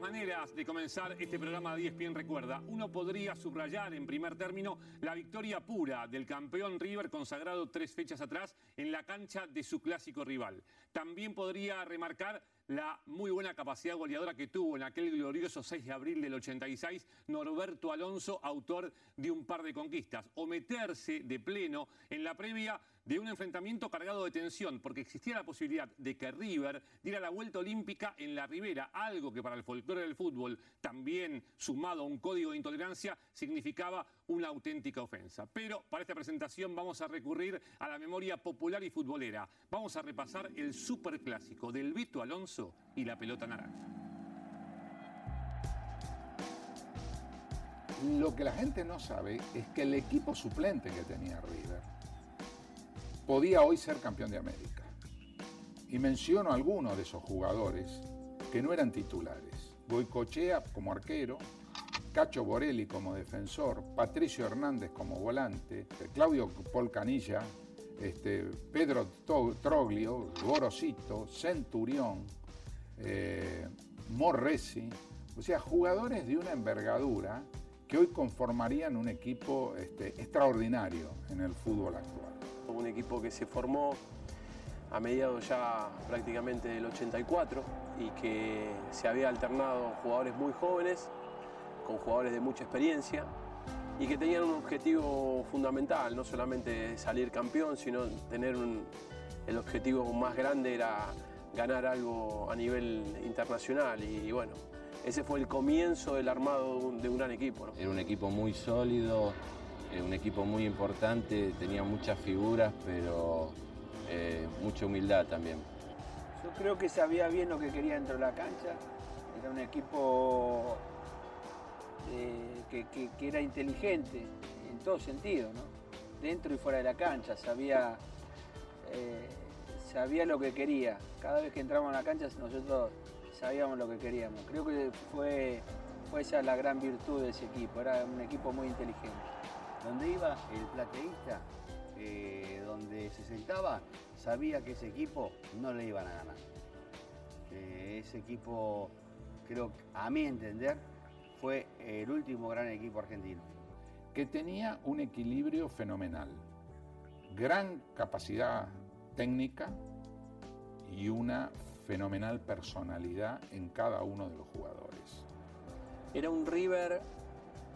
maneras de comenzar este programa de ESPN Recuerda. Uno podría subrayar en primer término la victoria pura del campeón River consagrado tres fechas atrás en la cancha de su clásico rival. También podría remarcar la muy buena capacidad goleadora que tuvo en aquel glorioso 6 de abril del 86 Norberto Alonso, autor de un par de conquistas, o meterse de pleno en la previa de un enfrentamiento cargado de tensión, porque existía la posibilidad de que River diera la vuelta olímpica en la Ribera, algo que para el folclore del fútbol, también sumado a un código de intolerancia, significaba una auténtica ofensa. Pero para esta presentación vamos a recurrir a la memoria popular y futbolera. Vamos a repasar el superclásico del Vito Alonso y la pelota naranja. Lo que la gente no sabe es que el equipo suplente que tenía River podía hoy ser campeón de América. Y menciono algunos de esos jugadores que no eran titulares. Goicochea como arquero, Cacho Borelli como defensor, Patricio Hernández como volante, Claudio Polcanilla, este, Pedro Troglio, Gorosito, Centurión, eh, Morresi, o sea, jugadores de una envergadura que hoy conformarían un equipo este, extraordinario en el fútbol actual. Un equipo que se formó a mediados ya prácticamente del 84 y que se había alternado jugadores muy jóvenes con jugadores de mucha experiencia y que tenían un objetivo fundamental, no solamente salir campeón, sino tener un, el objetivo más grande era ganar algo a nivel internacional y, bueno, ese fue el comienzo del armado de un, gran equipo. Era un equipo muy sólido, eh, un equipo muy importante, tenía muchas figuras, pero eh, mucha humildad también. Yo creo que sabía bien lo que quería dentro de la cancha, era un equipo eh, que, era inteligente en todo sentido, dentro y fuera de la cancha, sabía, sabía lo que quería. Cada vez que entramos a la cancha nosotros sabíamos lo que queríamos. Creo que fue, fue esa la gran virtud de ese equipo, era un equipo muy inteligente. Donde iba el plateísta, eh, donde se sentaba, sabía que ese equipo no le iban a ganar. ese equipo, creo, a mi entender, fue el último gran equipo argentino. Que tenía un equilibrio fenomenal, gran capacidad técnica y una fenomenal personalidad en cada uno de los jugadores. Era un River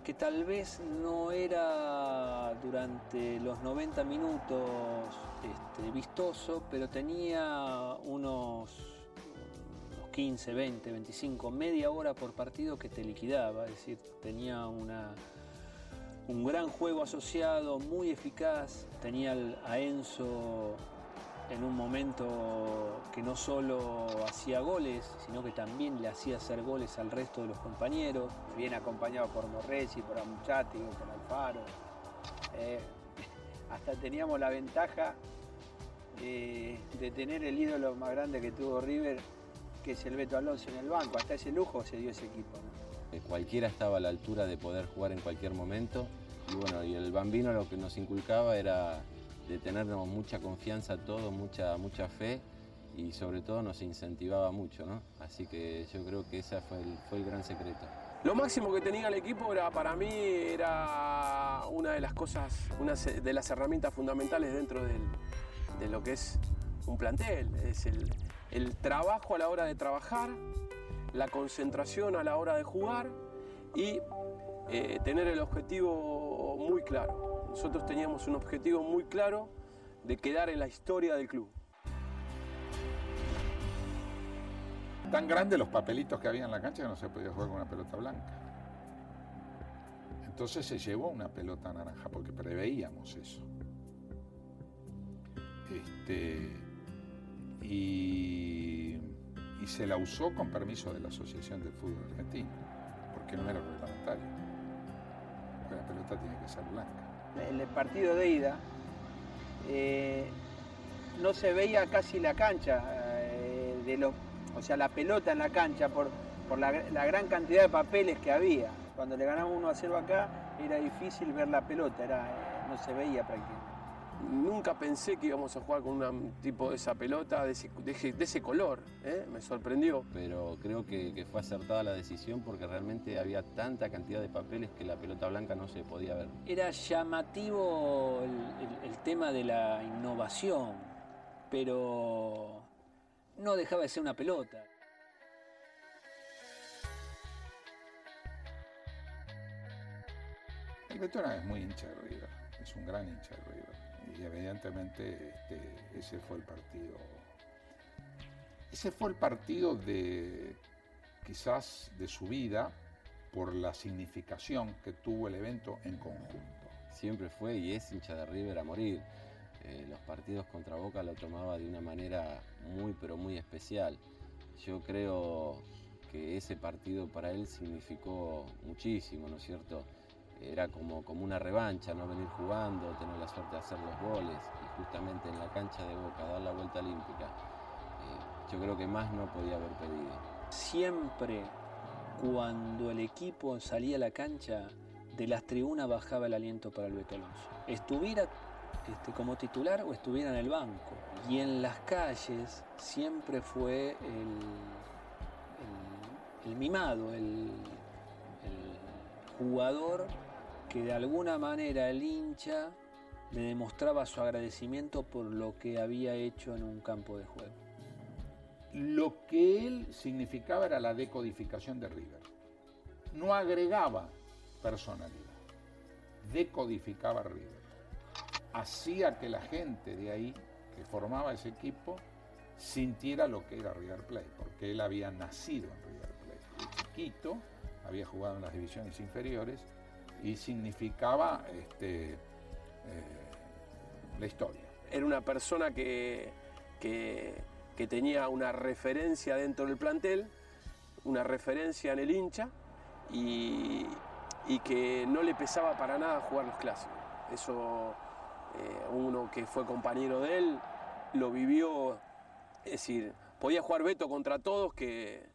que tal vez no era durante los 90 minutos este, vistoso, pero tenía unos, 15, 20, 25, media hora por partido que te liquidaba, es decir, tenía una, un gran juego asociado, muy eficaz, tenía a Enzo en un momento que no solo hacía goles, sino que también le hacía hacer goles al resto de los compañeros. Bien acompañado por Morresi, por Amuchati, por Alfaro. Eh, hasta teníamos la ventaja de tener el ídolo más grande que tuvo River, que es el Beto Alonso en el banco. Hasta ese lujo se dio ese equipo. Eh, cualquiera estaba a la altura de poder jugar en cualquier momento. Y bueno, y el bambino lo que nos inculcaba era de tenernos mucha confianza todos, mucha, mucha fe y sobre todo nos incentivaba mucho. Así que yo creo que ese fue el, fue el gran secreto. Lo máximo que tenía el equipo era para mí era una de las cosas, una de las herramientas fundamentales dentro de lo que es un plantel. Es el, el trabajo a la hora de trabajar, la concentración a la hora de jugar y eh, tener el objetivo muy claro. Nosotros teníamos un objetivo muy claro de quedar en la historia del club. Tan grandes los papelitos que había en la cancha que no se podía jugar con una pelota blanca. Entonces se llevó una pelota naranja porque preveíamos eso. Este, y, y se la usó con permiso de la Asociación del Fútbol Argentino, porque no era reglamentario. La pelota tiene que ser blanca el partido de ida, eh, no se veía casi la cancha, eh, de los, o sea, la pelota en la cancha por, por la, gran cantidad de papeles que había. Cuando le ganamos 1 a 0 acá, era difícil ver la pelota, era, eh, no se veía prácticamente. Nunca pensé que íbamos a jugar con un tipo de esa pelota, de ese, color. ¿eh? Me sorprendió. Pero creo que, fue acertada la decisión porque realmente había tanta cantidad de papeles que la pelota blanca no se podía ver. Era llamativo el tema de la innovación, pero no dejaba de ser una pelota. El Beto es muy hincha de River, es un gran hincha de River. Y evidentemente este, ese fue el partido. Ese fue el partido de quizás de su vida por la significación que tuvo el evento en conjunto. Siempre fue y es hincha de River a morir. Eh, los partidos contra Boca lo tomaba de una manera muy pero muy especial. Yo creo que ese partido para él significó muchísimo, ¿no es cierto? Era como, como una revancha, no venir jugando, tener la suerte de hacer los goles y justamente en la cancha de Boca dar la vuelta olímpica. Eh, yo creo que más no podía haber pedido. Siempre cuando el equipo salía a la cancha, de las tribunas bajaba el aliento para el Beto Alonso. Estuviera este, como titular o estuviera en el banco. Y en las calles siempre fue el, el, mimado, el, el jugador que de alguna manera el hincha le demostraba su agradecimiento por lo que había hecho en un campo de juego. Lo que él significaba era la decodificación de River. No agregaba personalidad, decodificaba River. Hacía que la gente de ahí, que formaba ese equipo, sintiera lo que era River Plate, porque él había nacido en River Plate. De chiquito, había jugado en las divisiones inferiores y significaba este, eh, la historia. Era una persona que, que, tenía una referencia dentro del plantel, una referencia en el hincha y, que no le pesaba para nada jugar los clásicos. Eso eh, uno que fue compañero de él lo vivió, es decir, podía jugar Beto contra todos que,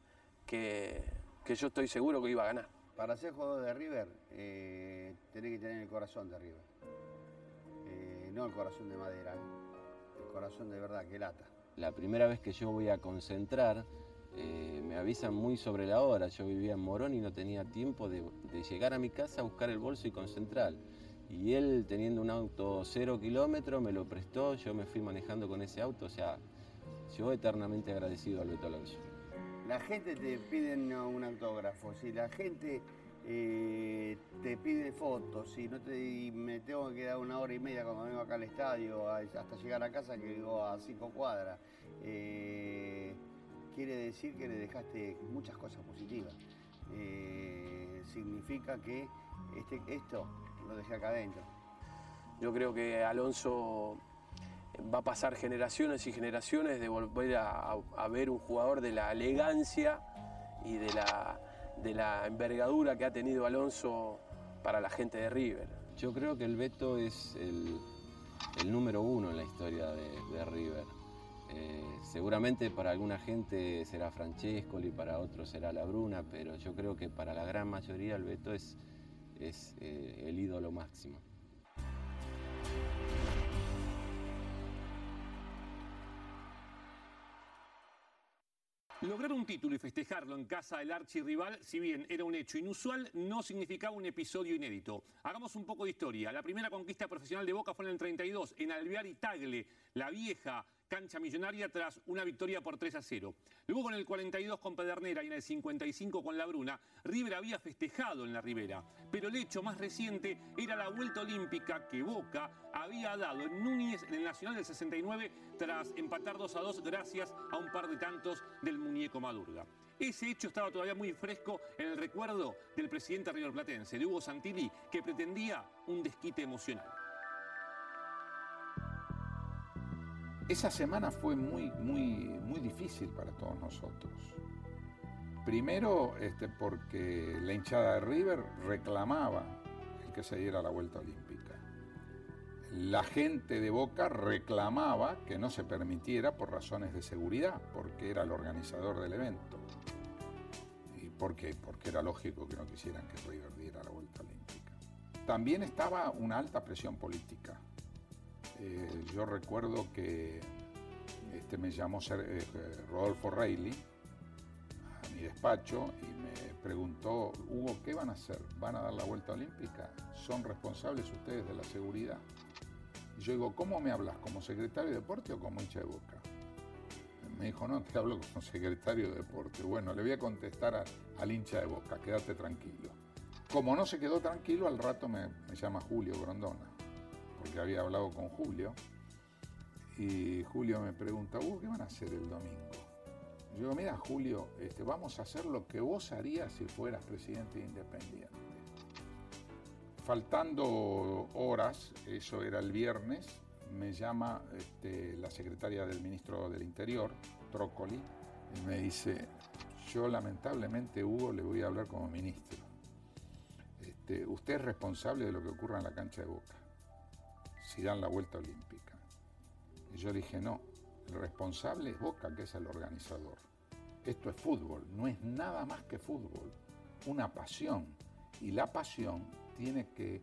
que yo estoy seguro que iba a ganar. Para ser jugador de River, eh, tenés que tener el corazón de River. Eh, no el corazón de madera, el corazón de verdad que lata. La primera vez que yo voy a concentrar, eh, me avisan muy sobre la hora. Yo vivía en Morón y no tenía tiempo de, llegar a mi casa a buscar el bolso y concentrar. Y él, teniendo un auto cero kilómetros, me lo prestó, yo me fui manejando con ese auto. O sea, yo eternamente agradecido al Beto Alonso. La gente te pide un autógrafo, si la gente eh, te pide fotos, si no te me tengo que quedar una hora y media cuando vengo acá al estadio hasta llegar a casa que vivo a cinco cuadras, eh, quiere decir que le dejaste muchas cosas positivas. Eh, significa que este, esto lo dejé acá adentro. Yo creo que Alonso va a pasar generaciones y generaciones de volver a, ver un jugador de la elegancia y de la, de la envergadura que ha tenido Alonso para la gente de River. Yo creo que el Beto es el, número uno en la historia de, River. Eh, seguramente para alguna gente será Francesco y para otros será La Bruna, pero yo creo que para la gran mayoría el Beto es, es eh, el ídolo máximo. Lograr un título y festejarlo en casa del archirrival, si bien era un hecho inusual, no significaba un episodio inédito. Hagamos un poco de historia. La primera conquista profesional de Boca fue en el 32, en Alvear y Tagle, la vieja cancha millonaria tras una victoria por 3 a 0. Luego en el 42 con Pedernera y en el 55 con La Bruna, River había festejado en la Ribera. Pero el hecho más reciente era la vuelta olímpica que Boca había dado en Núñez en el Nacional del 69 tras empatar 2 a 2 gracias a un par de tantos del muñeco Madurga. Ese hecho estaba todavía muy fresco en el recuerdo del presidente River Platense, de Hugo Santilli, que pretendía un desquite emocional. Esa semana fue muy, muy, muy difícil para todos nosotros. Primero, este, porque la hinchada de River reclamaba el que se diera la vuelta olímpica. La gente de Boca reclamaba que no se permitiera por razones de seguridad, porque era el organizador del evento. ¿Y por qué? Porque era lógico que no quisieran que River diera la vuelta olímpica. También estaba una alta presión política eh, yo recuerdo que este, me llamó eh, Rodolfo Reilly a mi despacho y me preguntó, Hugo, ¿qué van a hacer? ¿Van a dar la vuelta olímpica? ¿Son responsables ustedes de la seguridad? Y yo digo, ¿cómo me hablas? ¿Como secretario de deporte o como hincha de boca? Me dijo, no, te hablo como secretario de deporte. Bueno, le voy a contestar al hincha de boca, quédate tranquilo. Como no se quedó tranquilo, al rato me, llama Julio Grondona, porque había hablado con Julio. Y Julio me pregunta, ¿qué van a hacer el domingo? Yo digo, mira, Julio, este, vamos a hacer lo que vos harías si fueras presidente independiente. Faltando horas, eso era el viernes, me llama este, la secretaria del ministro del Interior, Trócoli, y me dice, yo lamentablemente, Hugo, le voy a hablar como ministro. Este, usted es responsable de lo que ocurra en la cancha de Boca, si dan la vuelta olímpica. Y yo dije, no, el responsable es Boca, que es el organizador. Esto es fútbol, no es nada más que fútbol, una pasión. Y la pasión tiene que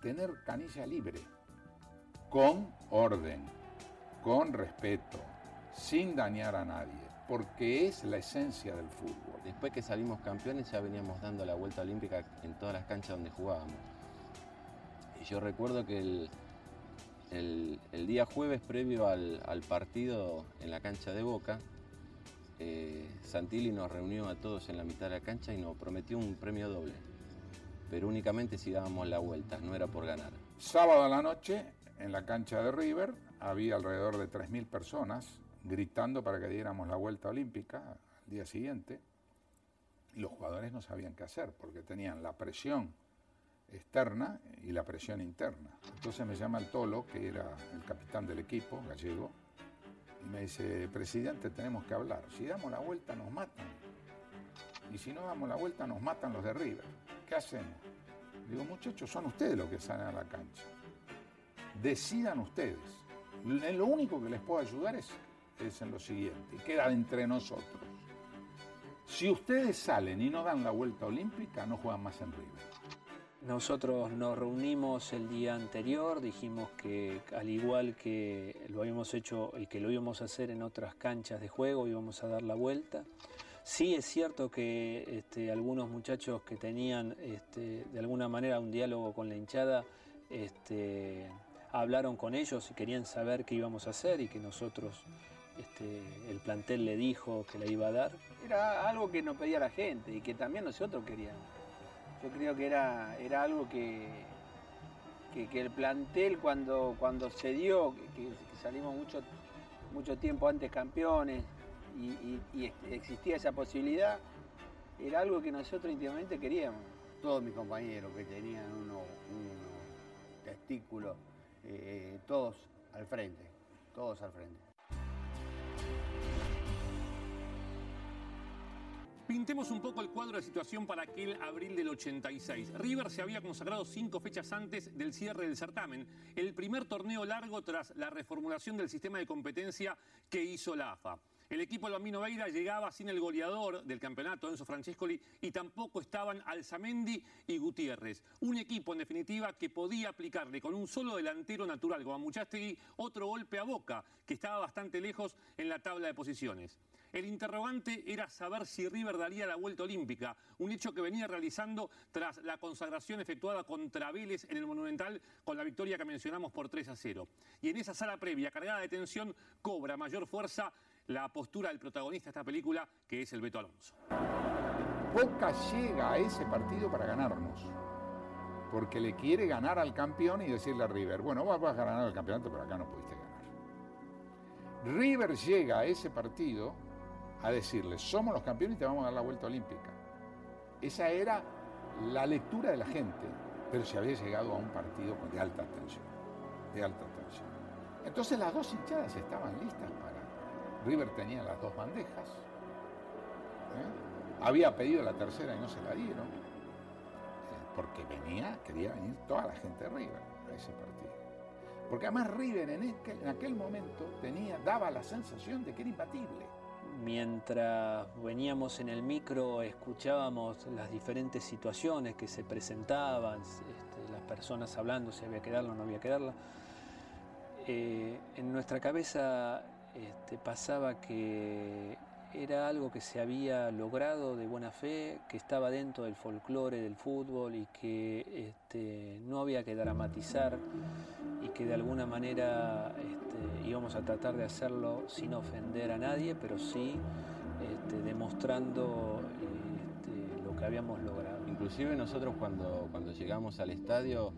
tener canilla libre, con orden, con respeto, sin dañar a nadie, porque es la esencia del fútbol. Después que salimos campeones ya veníamos dando la vuelta olímpica en todas las canchas donde jugábamos. Y yo recuerdo que el, día jueves previo al, partido en la cancha de Boca, eh, Santilli nos reunió a todos en la mitad de la cancha y nos prometió un premio doble, pero únicamente si dábamos la vuelta, no era por ganar. Sábado a la noche, en la cancha de River, había alrededor de 3.000 personas gritando para que diéramos la vuelta olímpica al día siguiente. Los jugadores no sabían qué hacer porque tenían la presión externa y la presión interna. Entonces me llama el Tolo, que era el capitán del equipo gallego, y me dice, presidente, tenemos que hablar. Si damos la vuelta nos matan. Y si no damos la vuelta nos matan los de River. ¿Qué hacemos? Digo, muchachos, son ustedes los que salen a la cancha. Decidan ustedes. Lo único que les puedo ayudar es, es en lo siguiente, queda entre nosotros. Si ustedes salen y no dan la vuelta olímpica, no juegan más en River. Nosotros nos reunimos el día anterior, dijimos que al igual que lo habíamos hecho y que lo íbamos a hacer en otras canchas de juego, íbamos a dar la vuelta. Sí es cierto que este, algunos muchachos que tenían este, de alguna manera un diálogo con la hinchada este, hablaron con ellos y querían saber qué íbamos a hacer y que nosotros, el plantel le dijo que la iba a dar. Era algo que nos pedía la gente y que también nosotros queríamos. Yo creo que era, era algo que, que, el plantel cuando, cuando se dio, que, salimos mucho, mucho tiempo antes campeones y, existía esa posibilidad, era algo que nosotros íntimamente queríamos. Todos mis compañeros que tenían unos uno testículos, eh, todos al frente, todos al frente. Pintemos un poco el cuadro de situación para aquel abril del 86. River se había consagrado cinco fechas antes del cierre del certamen, el primer torneo largo tras la reformulación del sistema de competencia que hizo la AFA. El equipo Bambino Veira llegaba sin el goleador del campeonato, Enzo Francescoli, y tampoco estaban Alzamendi y Gutiérrez. Un equipo, en definitiva, que podía aplicarle con un solo delantero natural como Muchastegui otro golpe a Boca, que estaba bastante lejos en la tabla de posiciones. El interrogante era saber si River daría la vuelta olímpica, un hecho que venía realizando tras la consagración efectuada contra Vélez en el Monumental con la victoria que mencionamos por 3 a 0. Y en esa sala previa, cargada de tensión, cobra mayor fuerza la postura del protagonista de esta película, que es el Beto Alonso. Boca llega a ese partido para ganarnos, porque le quiere ganar al campeón y decirle a River, bueno, vas a ganar el campeonato, pero acá no pudiste ganar. River llega a ese partido a decirles, somos los campeones y te vamos a dar la vuelta olímpica. Esa era la lectura de la gente, pero se había llegado a un partido de alta tensión, de alta tensión. Entonces las dos hinchadas estaban listas para... River tenía las dos bandejas, ¿eh? había pedido la tercera y no se la dieron, eh, porque venía, quería venir toda la gente de River a ese partido. Porque además River en aquel, en aquel momento tenía, daba la sensación de que era imbatible mientras veníamos en el micro escuchábamos las diferentes situaciones que se presentaban, este, las personas hablando si había que darla o no había que darla. eh, en nuestra cabeza este, pasaba que era algo que se había logrado de buena fe, que estaba dentro del folclore del fútbol y que este, no había que dramatizar y que de alguna manera este, íbamos a tratar de hacerlo sin ofender a nadie, pero sí este, demostrando lo que habíamos logrado. Inclusive nosotros cuando, cuando llegamos al estadio,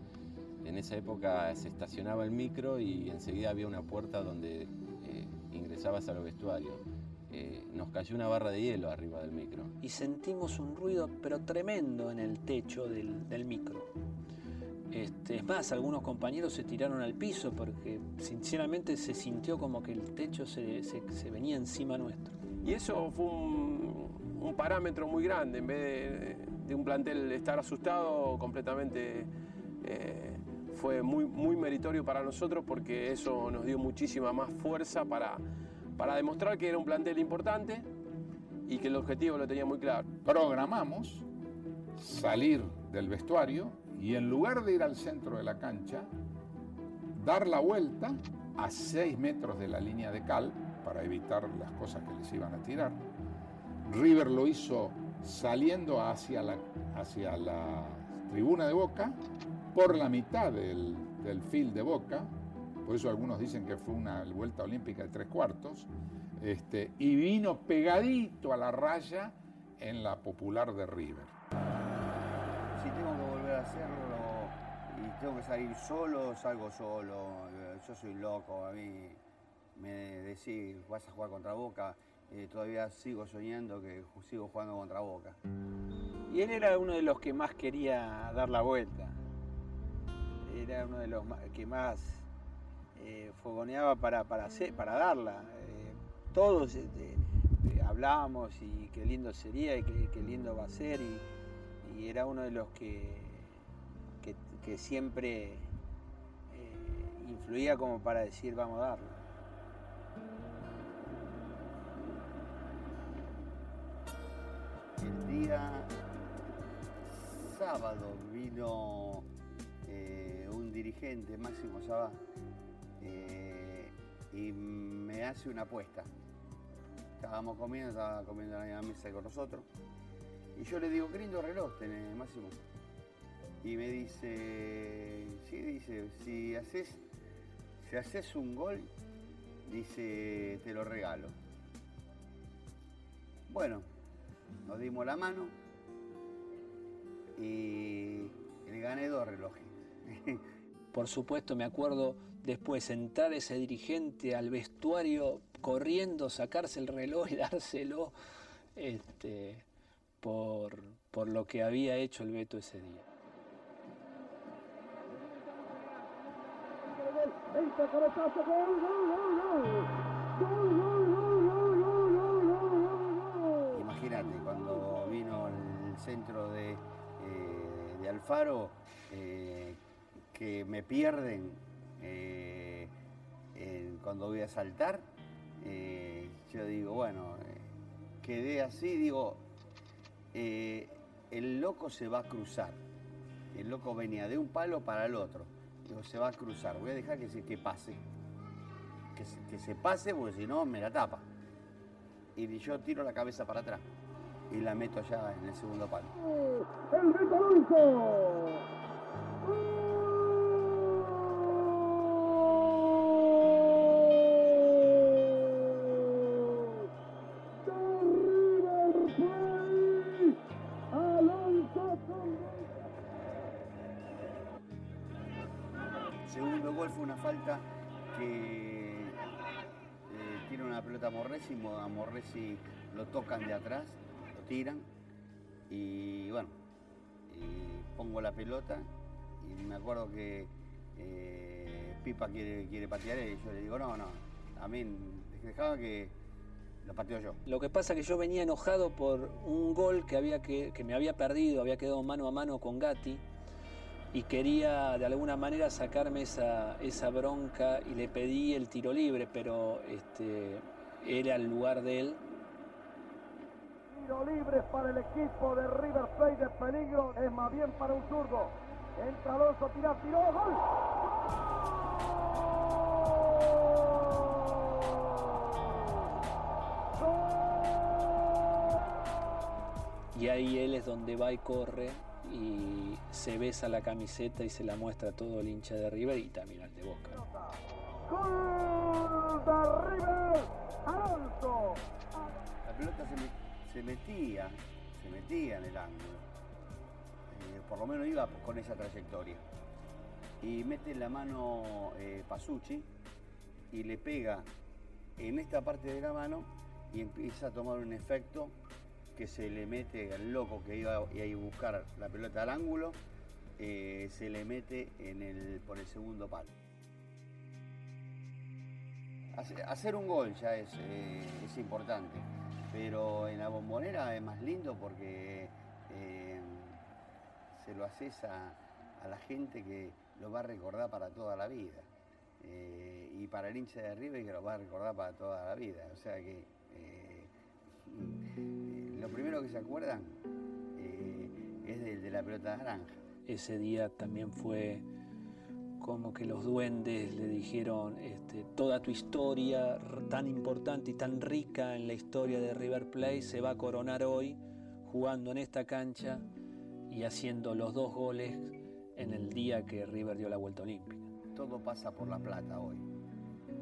en esa época se estacionaba el micro y enseguida había una puerta donde eh, ingresabas a los vestuarios eh, nos cayó una barra de hielo arriba del micro. Y sentimos un ruido, pero tremendo, en el techo del, micro. Este, es más, algunos compañeros se tiraron al piso porque sinceramente se sintió como que el techo se, venía encima nuestro. Y eso fue un, parámetro muy grande, en vez de, un plantel estar asustado completamente. Eh, fue muy, muy meritorio para nosotros porque eso nos dio muchísima más fuerza para, para demostrar que era un plantel importante y que el objetivo lo tenía muy claro. Programamos salir del vestuario y en lugar de ir al centro de la cancha, dar la vuelta a 6 metros de la línea de cal para evitar las cosas que les iban a tirar. River lo hizo saliendo hacia la, hacia la tribuna de Boca por la mitad del, del fil de Boca, por eso algunos dicen que fue una vuelta olímpica de tres cuartos, este, y vino pegadito a la raya en la popular de River. Si tengo que volver a hacerlo y tengo que salir solo, salgo solo. Yo soy loco, a mí me decís, vas a jugar contra Boca, eh, todavía sigo soñando que sigo jugando contra Boca. Y él era uno de los que más quería dar la vuelta. Era uno de los que más eh, fogoneaba para, para, darla. Eh, todos este, eh, hablábamos y qué lindo sería y qué, lindo va a ser era uno de los que, que, siempre influía como para decir vamos a darla. El día sábado vino un dirigente, Máximo Sabá, eh, y me hace una apuesta. Estábamos comiendo, estaba comiendo en la mesa con nosotros. Y yo le digo, qué lindo reloj tenés, Máximo. Y me dice, sí, dice, si haces, si haces un gol, dice, te lo regalo. Bueno, nos dimos la mano y le gané dos relojes. Por supuesto, me acuerdo después entrar ese dirigente al vestuario corriendo, sacarse el reloj y dárselo este, por, por lo que había hecho el Beto ese día. Imagínate, cuando vino el centro de, eh, de Alfaro, eh, que me pierden eh, cuando voy a saltar, eh, yo digo, bueno, quedé así, digo, el loco se va a cruzar. El loco venía de un palo para el otro. Digo, se va a cruzar, voy a dejar que se, que pase. Que se, pase porque si no me la tapa. Y yo tiro la cabeza para atrás y la meto ya en el segundo palo. ¡El que eh, tiene una pelota a Morresi, a Morresi lo tocan de atrás, lo tiran y bueno, pongo la pelota y me acuerdo que eh, Pipa quiere, quiere patear y yo le digo, no, no, a mí dejaba que lo pateo yo. Lo que pasa es que yo venía enojado por un gol que, había que, que me había perdido, había quedado mano a mano con Gatti y quería de alguna manera sacarme esa, esa bronca y le pedí el tiro libre, pero este, era el lugar de él. Tiro libre para el equipo de River Plate de peligro, es más bien para un zurdo. Entra Alonso, tira, tiró, gol. Y ahí él es donde va y corre y se besa la camiseta y se la muestra a todo el hincha de River y también al de Boca. Gol de River, Alonso. La pelota se, me- se metía, se metía en el ángulo. Eh, por lo menos iba con esa trayectoria. Y mete la mano eh, Pasucci y le pega en esta parte de la mano y empieza a tomar un efecto que se le mete al loco que iba a ir a buscar la pelota al ángulo, eh, se le mete en el, por el segundo palo. Hace- Hacer un gol ya es, eh, es importante, pero en la bombonera es más lindo porque eh, se lo haces a, a la gente que lo va a recordar para toda la vida. Y para el hincha de River que lo va a recordar para toda la vida. O sea que lo primero que se acuerdan eh, es del de la pelota naranja. Ese día también fue como que los duendes le dijeron este, toda tu historia tan importante y tan rica en la historia de River Plate se va a coronar hoy jugando en esta cancha y haciendo los dos goles en el día que River dio la vuelta olímpica. Todo pasa por la plata hoy,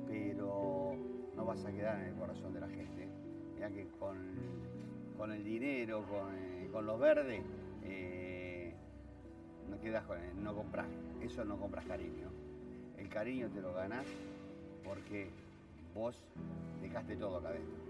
pero no vas a quedar en el corazón de la gente. Ya que con, con el dinero, con, eh, los verdes, eh, no quedas el- no compras, eso no compras cariño. El cariño te lo ganás porque vos dejaste todo acá adentro.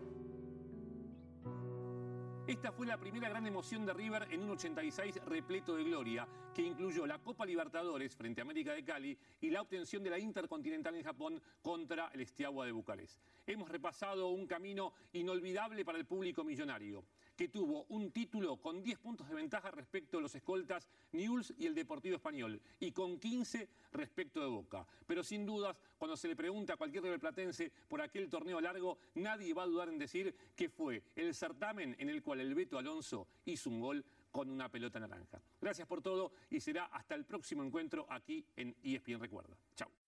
Esta fue la primera gran emoción de River en un 86 repleto de gloria, que incluyó la Copa Libertadores frente a América de Cali y la obtención de la Intercontinental en Japón contra el Estiagua de Bucarest. Hemos repasado un camino inolvidable para el público millonario, que tuvo un título con 10 puntos de ventaja respecto a los escoltas Newell's y el Deportivo Español, y con 15 respecto de Boca. Pero sin dudas, cuando se le pregunta a cualquier riverplatense por aquel torneo largo, nadie va a dudar en decir que fue el certamen en el cual el Beto Alonso hizo un gol con una pelota naranja. Gracias por todo y será hasta el próximo encuentro aquí en ESPN Recuerda. Chao.